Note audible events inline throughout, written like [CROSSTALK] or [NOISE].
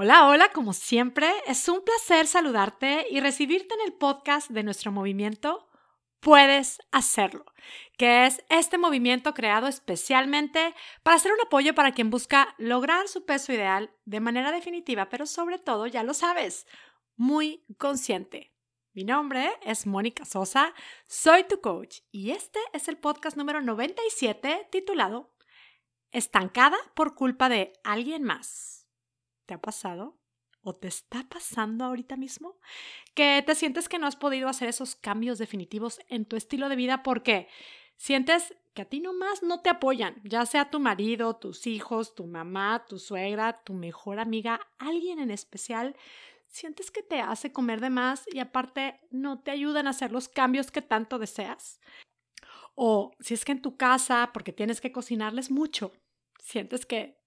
Hola, hola, como siempre, es un placer saludarte y recibirte en el podcast de nuestro movimiento Puedes hacerlo, que es este movimiento creado especialmente para ser un apoyo para quien busca lograr su peso ideal de manera definitiva, pero sobre todo, ya lo sabes, muy consciente. Mi nombre es Mónica Sosa, soy tu coach y este es el podcast número 97 titulado Estancada por culpa de alguien más. ¿Te ha pasado? ¿O te está pasando ahorita mismo? Que te sientes que no has podido hacer esos cambios definitivos en tu estilo de vida porque sientes que a ti nomás no te apoyan, ya sea tu marido, tus hijos, tu mamá, tu suegra, tu mejor amiga, alguien en especial, sientes que te hace comer de más y aparte no te ayudan a hacer los cambios que tanto deseas. O si es que en tu casa, porque tienes que cocinarles mucho, sientes que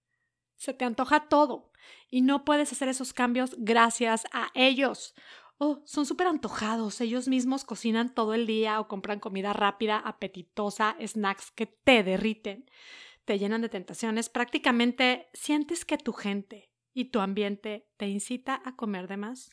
se te antoja todo y no puedes hacer esos cambios gracias a ellos. Oh, son súper antojados. Ellos mismos cocinan todo el día o compran comida rápida, apetitosa, snacks que te derriten, te llenan de tentaciones. Prácticamente sientes que tu gente y tu ambiente te incita a comer de más.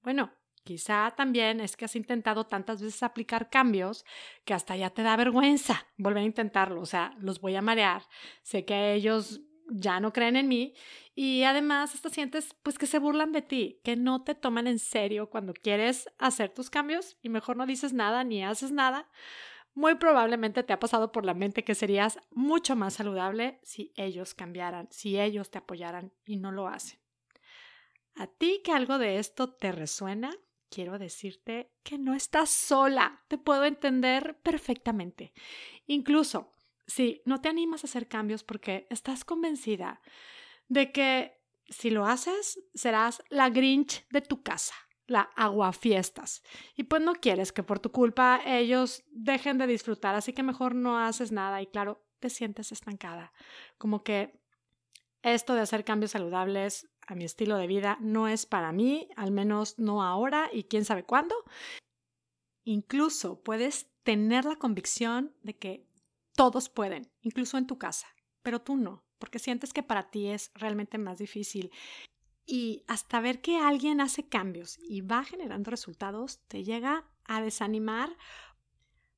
Bueno, Quizá también es que has intentado tantas veces aplicar cambios que hasta ya te da vergüenza volver a intentarlo. O sea, los voy a marear. Sé que ellos ya no creen en mí y además hasta sientes pues que se burlan de ti, que no te toman en serio cuando quieres hacer tus cambios y mejor no dices nada ni haces nada. Muy probablemente te ha pasado por la mente que serías mucho más saludable si ellos cambiaran, si ellos te apoyaran y no lo hacen. A ti que algo de esto te resuena, quiero decirte que no estás sola, te puedo entender perfectamente. Incluso Sí, no te animas a hacer cambios porque estás convencida de que si lo haces, serás la Grinch de tu casa, la aguafiestas. Y pues no quieres que por tu culpa ellos dejen de disfrutar, así que mejor no haces nada y claro, te sientes estancada. Como que esto de hacer cambios saludables a mi estilo de vida no es para mí, al menos no ahora y quién sabe cuándo. Incluso puedes tener la convicción de que todos pueden, incluso en tu casa, pero tú no, porque sientes que para ti es realmente más difícil. Y hasta ver que alguien hace cambios y va generando resultados, te llega a desanimar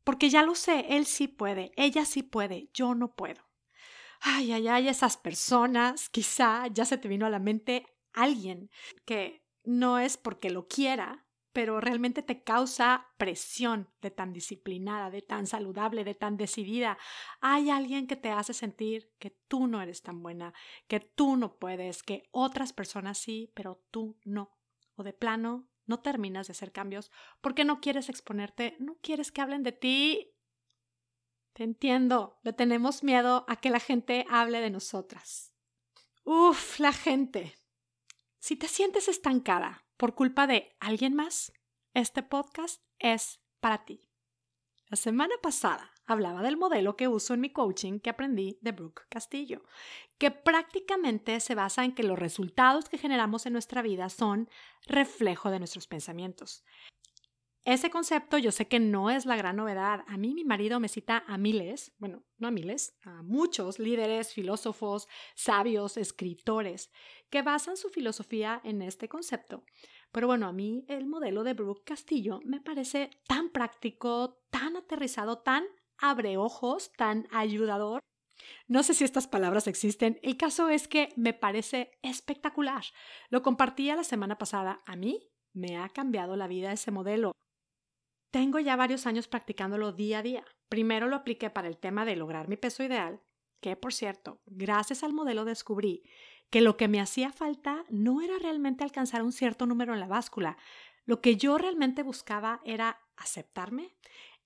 porque ya lo sé, él sí puede, ella sí puede, yo no puedo. Ay, ay, ay, esas personas, quizá ya se te vino a la mente alguien que no es porque lo quiera, pero realmente te causa presión de tan disciplinada, de tan saludable, de tan decidida. Hay alguien que te hace sentir que tú no eres tan buena, que tú no puedes, que otras personas sí, pero tú no. O de plano, no terminas de hacer cambios porque no quieres exponerte, no quieres que hablen de ti. Te entiendo, le tenemos miedo a que la gente hable de nosotras. Uf, la gente. Si te sientes estancada, por culpa de alguien más, este podcast es para ti. La semana pasada hablaba del modelo que uso en mi coaching que aprendí de Brooke Castillo, que prácticamente se basa en que los resultados que generamos en nuestra vida son reflejo de nuestros pensamientos. Ese concepto yo sé que no es la gran novedad. A mí mi marido me cita a miles, bueno, no a miles, a muchos líderes, filósofos, sabios, escritores, que basan su filosofía en este concepto. Pero bueno, a mí el modelo de Brooke Castillo me parece tan práctico, tan aterrizado, tan abre ojos, tan ayudador. No sé si estas palabras existen, el caso es que me parece espectacular. Lo compartía la semana pasada. A mí me ha cambiado la vida ese modelo. Tengo ya varios años practicándolo día a día. Primero lo apliqué para el tema de lograr mi peso ideal, que por cierto, gracias al modelo descubrí que lo que me hacía falta no era realmente alcanzar un cierto número en la báscula. Lo que yo realmente buscaba era aceptarme,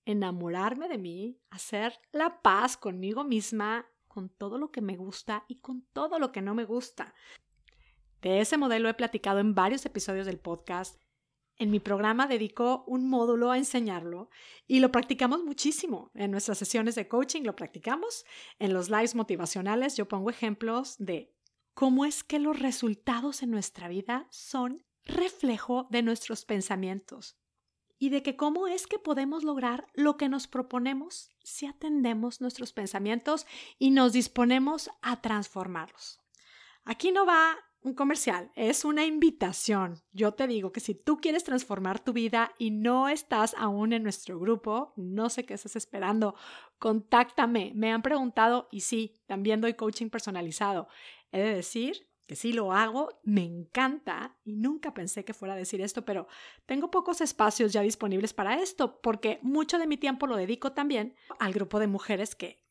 enamorarme de mí, hacer la paz conmigo misma, con todo lo que me gusta y con todo lo que no me gusta. De ese modelo he platicado en varios episodios del podcast en mi programa dedico un módulo a enseñarlo y lo practicamos muchísimo. En nuestras sesiones de coaching lo practicamos. En los lives motivacionales yo pongo ejemplos de cómo es que los resultados en nuestra vida son reflejo de nuestros pensamientos y de que cómo es que podemos lograr lo que nos proponemos si atendemos nuestros pensamientos y nos disponemos a transformarlos. Aquí no va un comercial, es una invitación. Yo te digo que si tú quieres transformar tu vida y no estás aún en nuestro grupo, no sé qué estás esperando, contáctame. Me han preguntado y sí, también doy coaching personalizado. He de decir que sí lo hago, me encanta y nunca pensé que fuera a decir esto, pero tengo pocos espacios ya disponibles para esto porque mucho de mi tiempo lo dedico también al grupo de mujeres que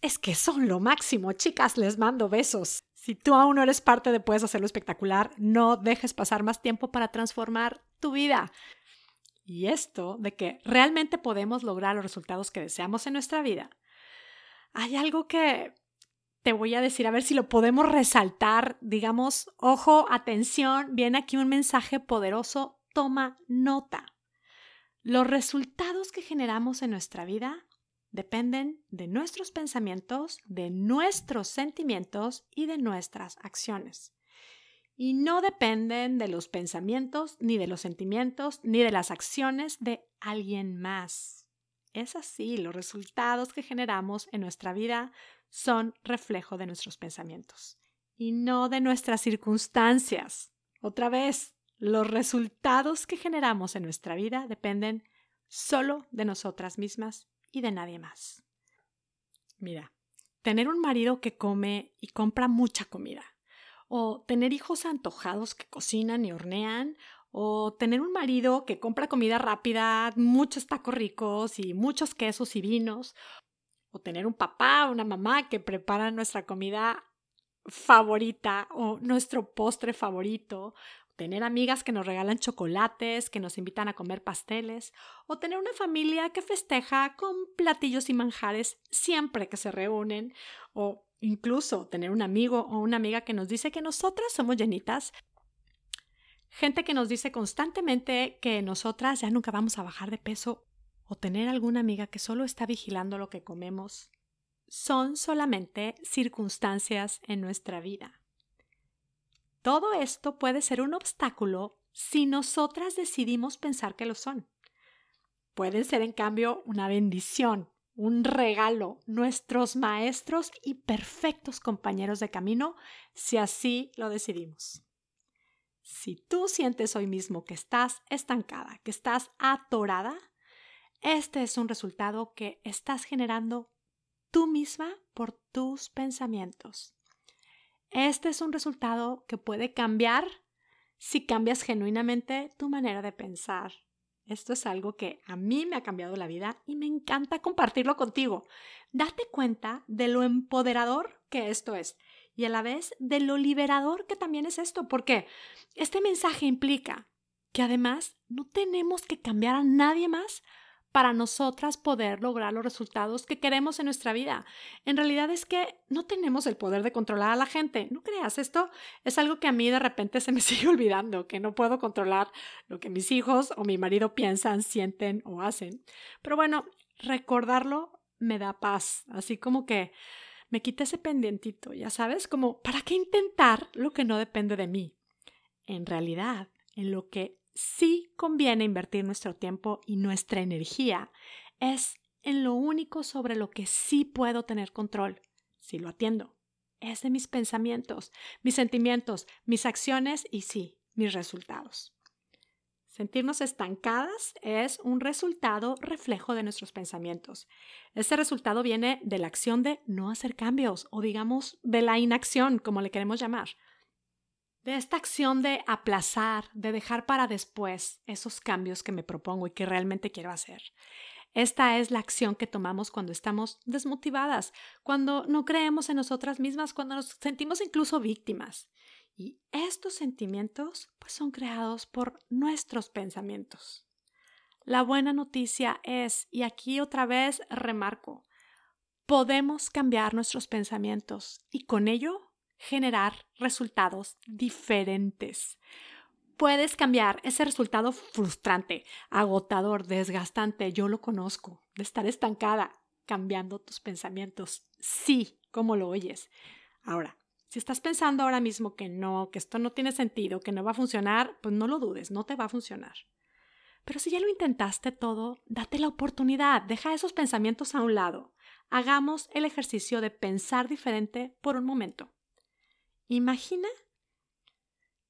es que son lo máximo, chicas, les mando besos. Si tú aún no eres parte de Puedes hacerlo espectacular, no dejes pasar más tiempo para transformar tu vida. Y esto de que realmente podemos lograr los resultados que deseamos en nuestra vida. Hay algo que te voy a decir, a ver si lo podemos resaltar, digamos, ojo, atención, viene aquí un mensaje poderoso, toma nota. Los resultados que generamos en nuestra vida dependen de nuestros pensamientos, de nuestros sentimientos y de nuestras acciones. Y no dependen de los pensamientos, ni de los sentimientos, ni de las acciones de alguien más. Es así, los resultados que generamos en nuestra vida son reflejo de nuestros pensamientos y no de nuestras circunstancias. Otra vez, los resultados que generamos en nuestra vida dependen solo de nosotras mismas y de nadie más. Mira, tener un marido que come y compra mucha comida, o tener hijos antojados que cocinan y hornean, o tener un marido que compra comida rápida, muchos tacos ricos y muchos quesos y vinos, o tener un papá o una mamá que prepara nuestra comida favorita o nuestro postre favorito, tener amigas que nos regalan chocolates, que nos invitan a comer pasteles, o tener una familia que festeja con platillos y manjares siempre que se reúnen, o incluso tener un amigo o una amiga que nos dice que nosotras somos llenitas, gente que nos dice constantemente que nosotras ya nunca vamos a bajar de peso, o tener alguna amiga que solo está vigilando lo que comemos, son solamente circunstancias en nuestra vida. Todo esto puede ser un obstáculo si nosotras decidimos pensar que lo son. Pueden ser, en cambio, una bendición, un regalo, nuestros maestros y perfectos compañeros de camino, si así lo decidimos. Si tú sientes hoy mismo que estás estancada, que estás atorada, este es un resultado que estás generando tú misma por tus pensamientos. Este es un resultado que puede cambiar si cambias genuinamente tu manera de pensar. Esto es algo que a mí me ha cambiado la vida y me encanta compartirlo contigo. Date cuenta de lo empoderador que esto es y a la vez de lo liberador que también es esto, porque este mensaje implica que además no tenemos que cambiar a nadie más para nosotras poder lograr los resultados que queremos en nuestra vida. En realidad es que no tenemos el poder de controlar a la gente. No creas, esto es algo que a mí de repente se me [LAUGHS] sigue olvidando, que no puedo controlar lo que mis hijos o mi marido piensan, sienten o hacen. Pero bueno, recordarlo me da paz, así como que me quita ese pendientito, ya sabes, como ¿para qué intentar lo que no depende de mí? En realidad, en lo que sí conviene invertir nuestro tiempo y nuestra energía es en lo único sobre lo que sí puedo tener control, si lo atiendo. Es de mis pensamientos, mis sentimientos, mis acciones y sí, mis resultados. Sentirnos estancadas es un resultado reflejo de nuestros pensamientos. Este resultado viene de la acción de no hacer cambios o digamos de la inacción, como le queremos llamar de esta acción de aplazar, de dejar para después esos cambios que me propongo y que realmente quiero hacer. Esta es la acción que tomamos cuando estamos desmotivadas, cuando no creemos en nosotras mismas, cuando nos sentimos incluso víctimas. Y estos sentimientos pues son creados por nuestros pensamientos. La buena noticia es, y aquí otra vez remarco, podemos cambiar nuestros pensamientos y con ello generar resultados diferentes. Puedes cambiar ese resultado frustrante, agotador, desgastante, yo lo conozco, de estar estancada, cambiando tus pensamientos. Sí, como lo oyes. Ahora, si estás pensando ahora mismo que no, que esto no tiene sentido, que no va a funcionar, pues no lo dudes, no te va a funcionar. Pero si ya lo intentaste todo, date la oportunidad, deja esos pensamientos a un lado. Hagamos el ejercicio de pensar diferente por un momento. Imagina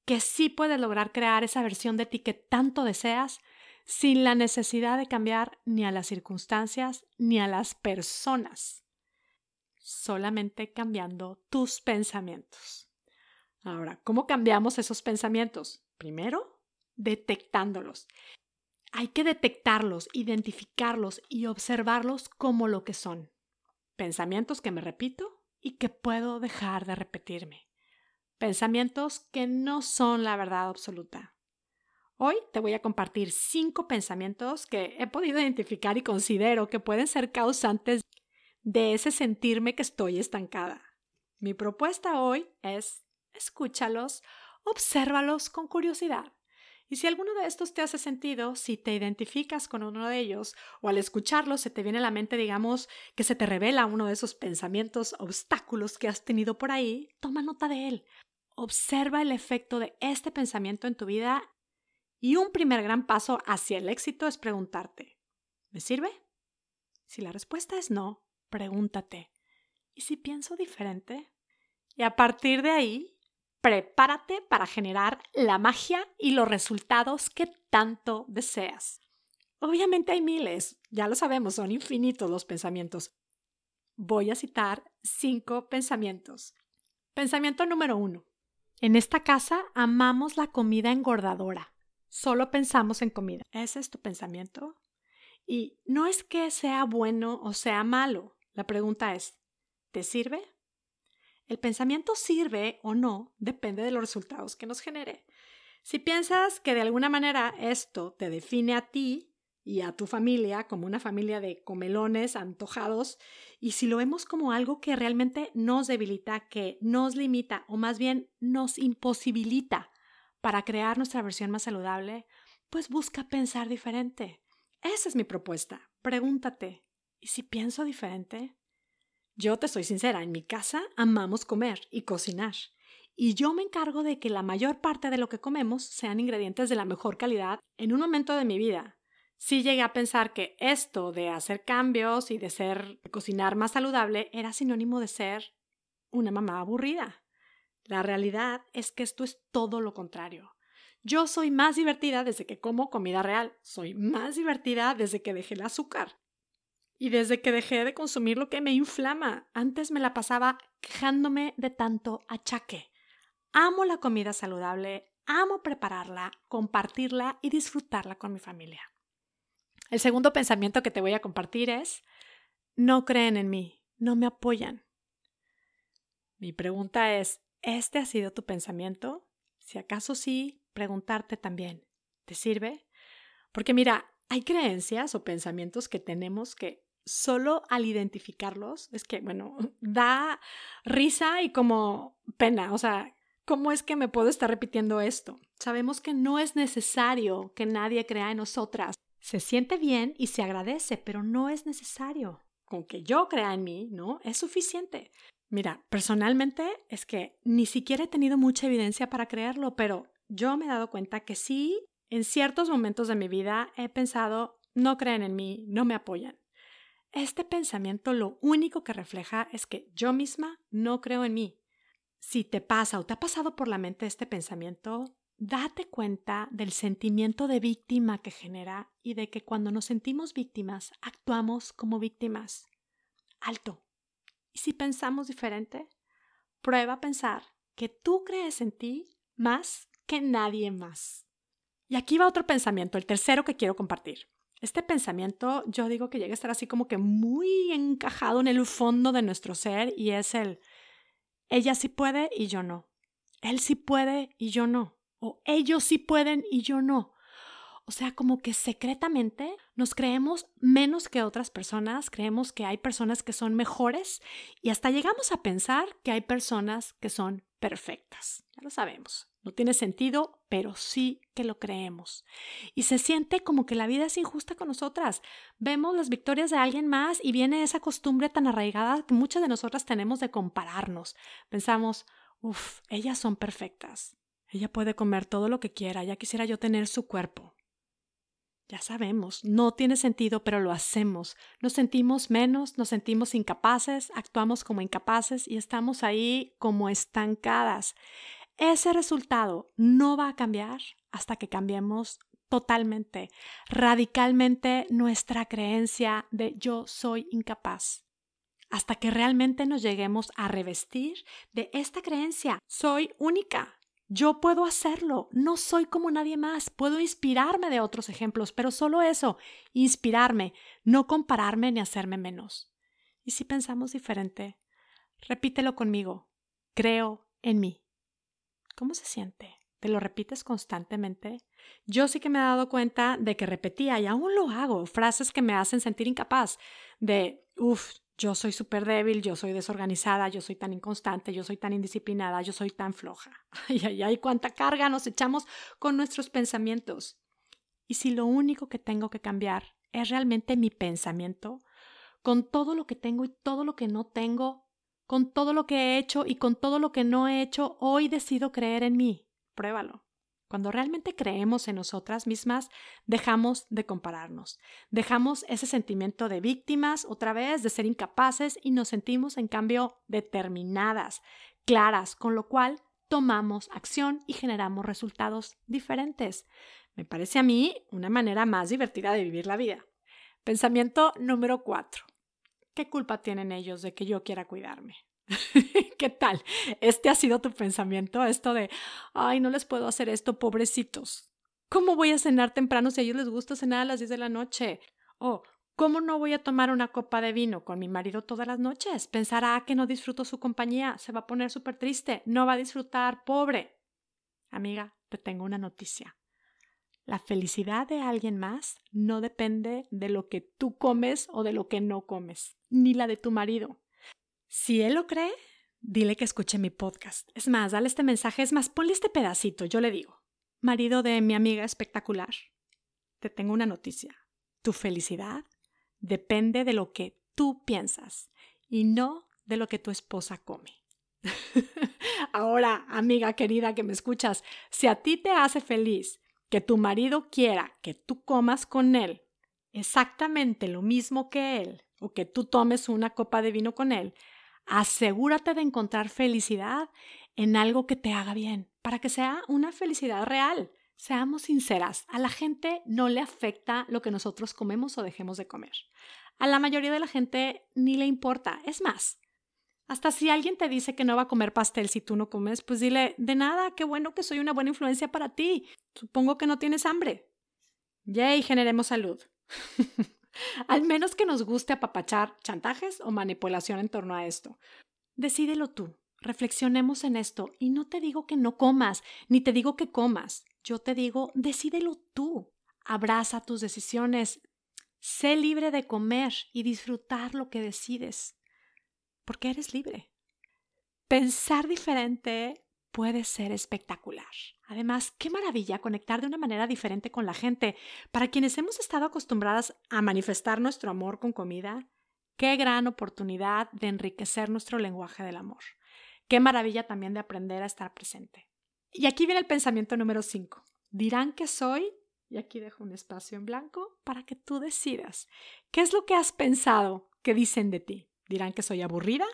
que sí puedes lograr crear esa versión de ti que tanto deseas sin la necesidad de cambiar ni a las circunstancias ni a las personas, solamente cambiando tus pensamientos. Ahora, ¿cómo cambiamos esos pensamientos? Primero, detectándolos. Hay que detectarlos, identificarlos y observarlos como lo que son. Pensamientos que me repito y que puedo dejar de repetirme. Pensamientos que no son la verdad absoluta. Hoy te voy a compartir cinco pensamientos que he podido identificar y considero que pueden ser causantes de ese sentirme que estoy estancada. Mi propuesta hoy es escúchalos, obsérvalos con curiosidad. Y si alguno de estos te hace sentido, si te identificas con uno de ellos o al escucharlos se te viene a la mente, digamos, que se te revela uno de esos pensamientos, obstáculos que has tenido por ahí, toma nota de él. Observa el efecto de este pensamiento en tu vida y un primer gran paso hacia el éxito es preguntarte, ¿me sirve? Si la respuesta es no, pregúntate, ¿y si pienso diferente? Y a partir de ahí, prepárate para generar la magia y los resultados que tanto deseas. Obviamente hay miles, ya lo sabemos, son infinitos los pensamientos. Voy a citar cinco pensamientos. Pensamiento número uno. En esta casa amamos la comida engordadora. Solo pensamos en comida. ¿Ese es tu pensamiento? Y no es que sea bueno o sea malo. La pregunta es, ¿te sirve? El pensamiento sirve o no depende de los resultados que nos genere. Si piensas que de alguna manera esto te define a ti y a tu familia como una familia de comelones antojados, y si lo vemos como algo que realmente nos debilita, que nos limita o más bien nos imposibilita para crear nuestra versión más saludable, pues busca pensar diferente. Esa es mi propuesta. Pregúntate, ¿y si pienso diferente? Yo te soy sincera, en mi casa amamos comer y cocinar. Y yo me encargo de que la mayor parte de lo que comemos sean ingredientes de la mejor calidad en un momento de mi vida. Sí llegué a pensar que esto de hacer cambios y de ser cocinar más saludable era sinónimo de ser una mamá aburrida. La realidad es que esto es todo lo contrario. Yo soy más divertida desde que como comida real, soy más divertida desde que dejé el azúcar y desde que dejé de consumir lo que me inflama. Antes me la pasaba quejándome de tanto achaque. Amo la comida saludable, amo prepararla, compartirla y disfrutarla con mi familia. El segundo pensamiento que te voy a compartir es, no creen en mí, no me apoyan. Mi pregunta es, ¿Este ha sido tu pensamiento? Si acaso sí, preguntarte también, ¿te sirve? Porque mira, hay creencias o pensamientos que tenemos que solo al identificarlos es que, bueno, [LAUGHS] da risa y como pena, o sea, ¿cómo es que me puedo estar repitiendo esto? Sabemos que no es necesario que nadie crea en nosotras. Se siente bien y se agradece, pero no es necesario. Con que yo crea en mí, ¿no? Es suficiente. Mira, personalmente es que ni siquiera he tenido mucha evidencia para creerlo, pero yo me he dado cuenta que sí, en ciertos momentos de mi vida he pensado, no creen en mí, no me apoyan. Este pensamiento lo único que refleja es que yo misma no creo en mí. Si te pasa o te ha pasado por la mente este pensamiento, date cuenta del sentimiento de víctima que genera y de que cuando nos sentimos víctimas, actuamos como víctimas. Alto, y si pensamos diferente, prueba a pensar que tú crees en ti más que nadie más. Y aquí va otro pensamiento, el tercero que quiero compartir. Este pensamiento yo digo que llega a estar así como que muy encajado en el fondo de nuestro ser y es el, ella sí puede y yo no. Él sí puede y yo no. O ellos sí pueden y yo no. O sea, como que secretamente nos creemos menos que otras personas, creemos que hay personas que son mejores y hasta llegamos a pensar que hay personas que son perfectas. Ya lo sabemos. No tiene sentido, pero sí que lo creemos. Y se siente como que la vida es injusta con nosotras. Vemos las victorias de alguien más y viene esa costumbre tan arraigada que muchas de nosotras tenemos de compararnos. Pensamos, uff, ellas son perfectas. Ella puede comer todo lo que quiera, ya quisiera yo tener su cuerpo. Ya sabemos, no tiene sentido, pero lo hacemos. Nos sentimos menos, nos sentimos incapaces, actuamos como incapaces y estamos ahí como estancadas. ese resultado no va a cambiar hasta que cambiemos totalmente, radicalmente nuestra creencia de yo soy incapaz. Hasta que realmente nos lleguemos a revestir de esta creencia, soy única, yo puedo hacerlo, no soy como nadie más, puedo inspirarme de otros ejemplos, pero solo eso, inspirarme, no compararme ni hacerme menos. ¿Y si pensamos diferente? Repítelo conmigo, creo en mí. ¿Cómo se siente? ¿Te lo repites constantemente? Yo sí que me he dado cuenta de que repetía y aún lo hago, frases que me hacen sentir incapaz, de, uff, yo soy súper débil, yo soy desorganizada, yo soy tan inconstante, yo soy tan indisciplinada, yo soy tan floja. Ay, ay, ay, cuánta carga nos echamos con nuestros pensamientos. Y si lo único que tengo que cambiar es realmente mi pensamiento, con todo lo que tengo y todo lo que no tengo, con todo lo que he hecho y con todo lo que no he hecho, hoy decido creer en mí. Pruébalo. Cuando realmente creemos en nosotras mismas, dejamos de compararnos, dejamos ese sentimiento de víctimas otra vez, de ser incapaces y nos sentimos en cambio determinadas, claras, con lo cual tomamos acción y generamos resultados diferentes. Me parece a mí una manera más divertida de vivir la vida. Pensamiento número cuatro. ¿Qué culpa tienen ellos de que yo quiera cuidarme? [LAUGHS] ¿Qué tal? Este ha sido tu pensamiento, esto de, ay, no les puedo hacer esto, pobrecitos. ¿Cómo voy a cenar temprano si a ellos les gusta cenar a las 10 de la noche? O, ¿cómo no voy a tomar una copa de vino con mi marido todas las noches? Pensará que no disfruto su compañía, se va a poner súper triste, no va a disfrutar, pobre. Amiga, te tengo una noticia. La felicidad de alguien más no depende de lo que tú comes o de lo que no comes, ni la de tu marido. Si él lo cree, dile que escuche mi podcast. Es más, dale este mensaje, es más, ponle este pedacito, yo le digo. Marido de mi amiga espectacular, te tengo una noticia. Tu felicidad depende de lo que tú piensas y no de lo que tu esposa come. [LAUGHS] Ahora, amiga querida que me escuchas, si a ti te hace feliz que tu marido quiera que tú comas con él exactamente lo mismo que él o que tú tomes una copa de vino con él, Asegúrate de encontrar felicidad en algo que te haga bien, para que sea una felicidad real. Seamos sinceras, a la gente no le afecta lo que nosotros comemos o dejemos de comer. A la mayoría de la gente ni le importa. Es más, hasta si alguien te dice que no va a comer pastel si tú no comes, pues dile, de nada, qué bueno que soy una buena influencia para ti. Supongo que no tienes hambre. Yay, generemos salud. [LAUGHS] Al menos que nos guste apapachar chantajes o manipulación en torno a esto. Decídelo tú. Reflexionemos en esto y no te digo que no comas, ni te digo que comas. Yo te digo, decídelo tú. Abraza tus decisiones. Sé libre de comer y disfrutar lo que decides. Porque eres libre. Pensar diferente puede ser espectacular. Además, qué maravilla conectar de una manera diferente con la gente. Para quienes hemos estado acostumbradas a manifestar nuestro amor con comida, qué gran oportunidad de enriquecer nuestro lenguaje del amor. Qué maravilla también de aprender a estar presente. Y aquí viene el pensamiento número 5. Dirán que soy, y aquí dejo un espacio en blanco para que tú decidas. ¿Qué es lo que has pensado que dicen de ti? Dirán que soy aburrida,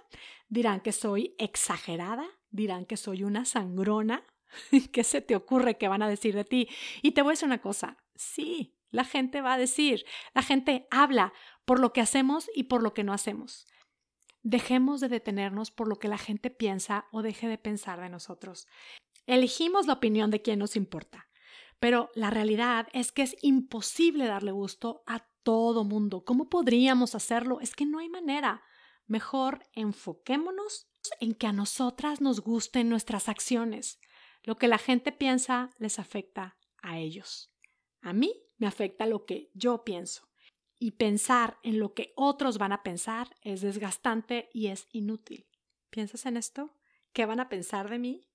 dirán que soy exagerada, dirán que soy una sangrona. [LAUGHS] ¿Qué se te ocurre que van a decir de ti? Y te voy a decir una cosa, sí, la gente va a decir, la gente habla por lo que hacemos y por lo que no hacemos. Dejemos de detenernos por lo que la gente piensa o deje de pensar de nosotros. Elegimos la opinión de quien nos importa, pero la realidad es que es imposible darle gusto a todo mundo. ¿Cómo podríamos hacerlo? Es que no hay manera. Mejor enfoquémonos en que a nosotras nos gusten nuestras acciones. Lo que la gente piensa les afecta a ellos. A mí me afecta lo que yo pienso. Y pensar en lo que otros van a pensar es desgastante y es inútil. ¿Piensas en esto? ¿Qué van a pensar de mí?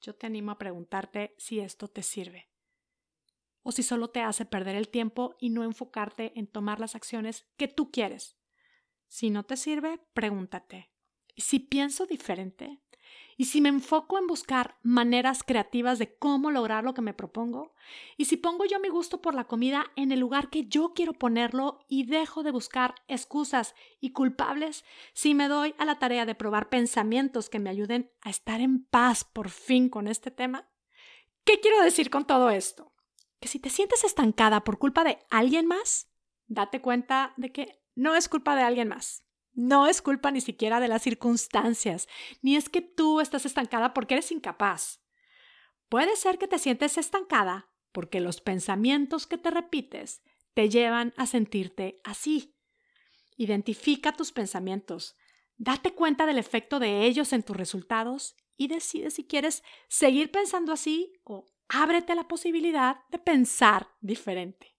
Yo te animo a preguntarte si esto te sirve. O si solo te hace perder el tiempo y no enfocarte en tomar las acciones que tú quieres. Si no te sirve, pregúntate, ¿y si pienso diferente? y si me enfoco en buscar maneras creativas de cómo lograr lo que me propongo, y si pongo yo mi gusto por la comida en el lugar que yo quiero ponerlo y dejo de buscar excusas y culpables, si me doy a la tarea de probar pensamientos que me ayuden a estar en paz por fin con este tema. ¿Qué quiero decir con todo esto? Que si te sientes estancada por culpa de alguien más, date cuenta de que no es culpa de alguien más no es culpa ni siquiera de las circunstancias, ni es que tú estás estancada porque eres incapaz. Puede ser que te sientes estancada porque los pensamientos que te repites te llevan a sentirte así. Identifica tus pensamientos, date cuenta del efecto de ellos en tus resultados y decide si quieres seguir pensando así o ábrete la posibilidad de pensar diferente.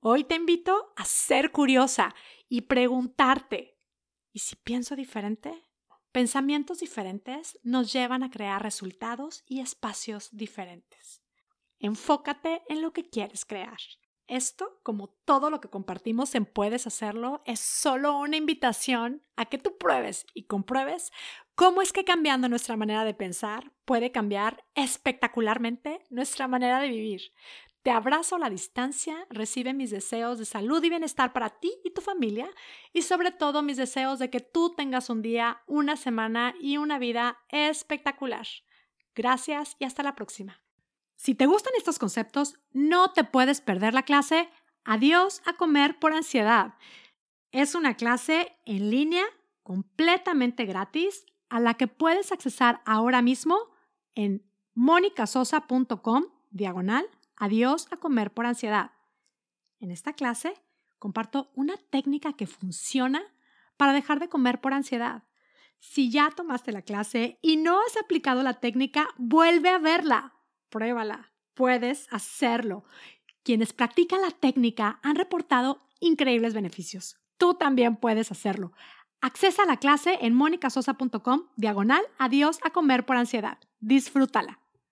Hoy te invito a ser curiosa y preguntarte ¿Y si pienso diferente? Pensamientos diferentes nos llevan a crear resultados y espacios diferentes. Enfócate en lo que quieres crear. Esto, como todo lo que compartimos en Puedes Hacerlo, es solo una invitación a que tú pruebes y compruebes cómo es que cambiando nuestra manera de pensar puede cambiar espectacularmente nuestra manera de vivir. Te abrazo a la distancia, recibe mis deseos de salud y bienestar para ti y tu familia y sobre todo mis deseos de que tú tengas un día, una semana y una vida espectacular. Gracias y hasta la próxima. Si te gustan estos conceptos, no te puedes perder la clase Adiós a comer por ansiedad. Es una clase en línea completamente gratis a la que puedes accesar ahora mismo en monicasosa.com diagonal Adiós a comer por ansiedad. En esta clase comparto una técnica que funciona para dejar de comer por ansiedad. Si ya tomaste la clase y no has aplicado la técnica, vuelve a verla. Pruébala. Puedes hacerlo. Quienes practican la técnica han reportado increíbles beneficios. Tú también puedes hacerlo. Accesa la clase en monicasosa.com diagonal adiós a comer por ansiedad. Disfrútala.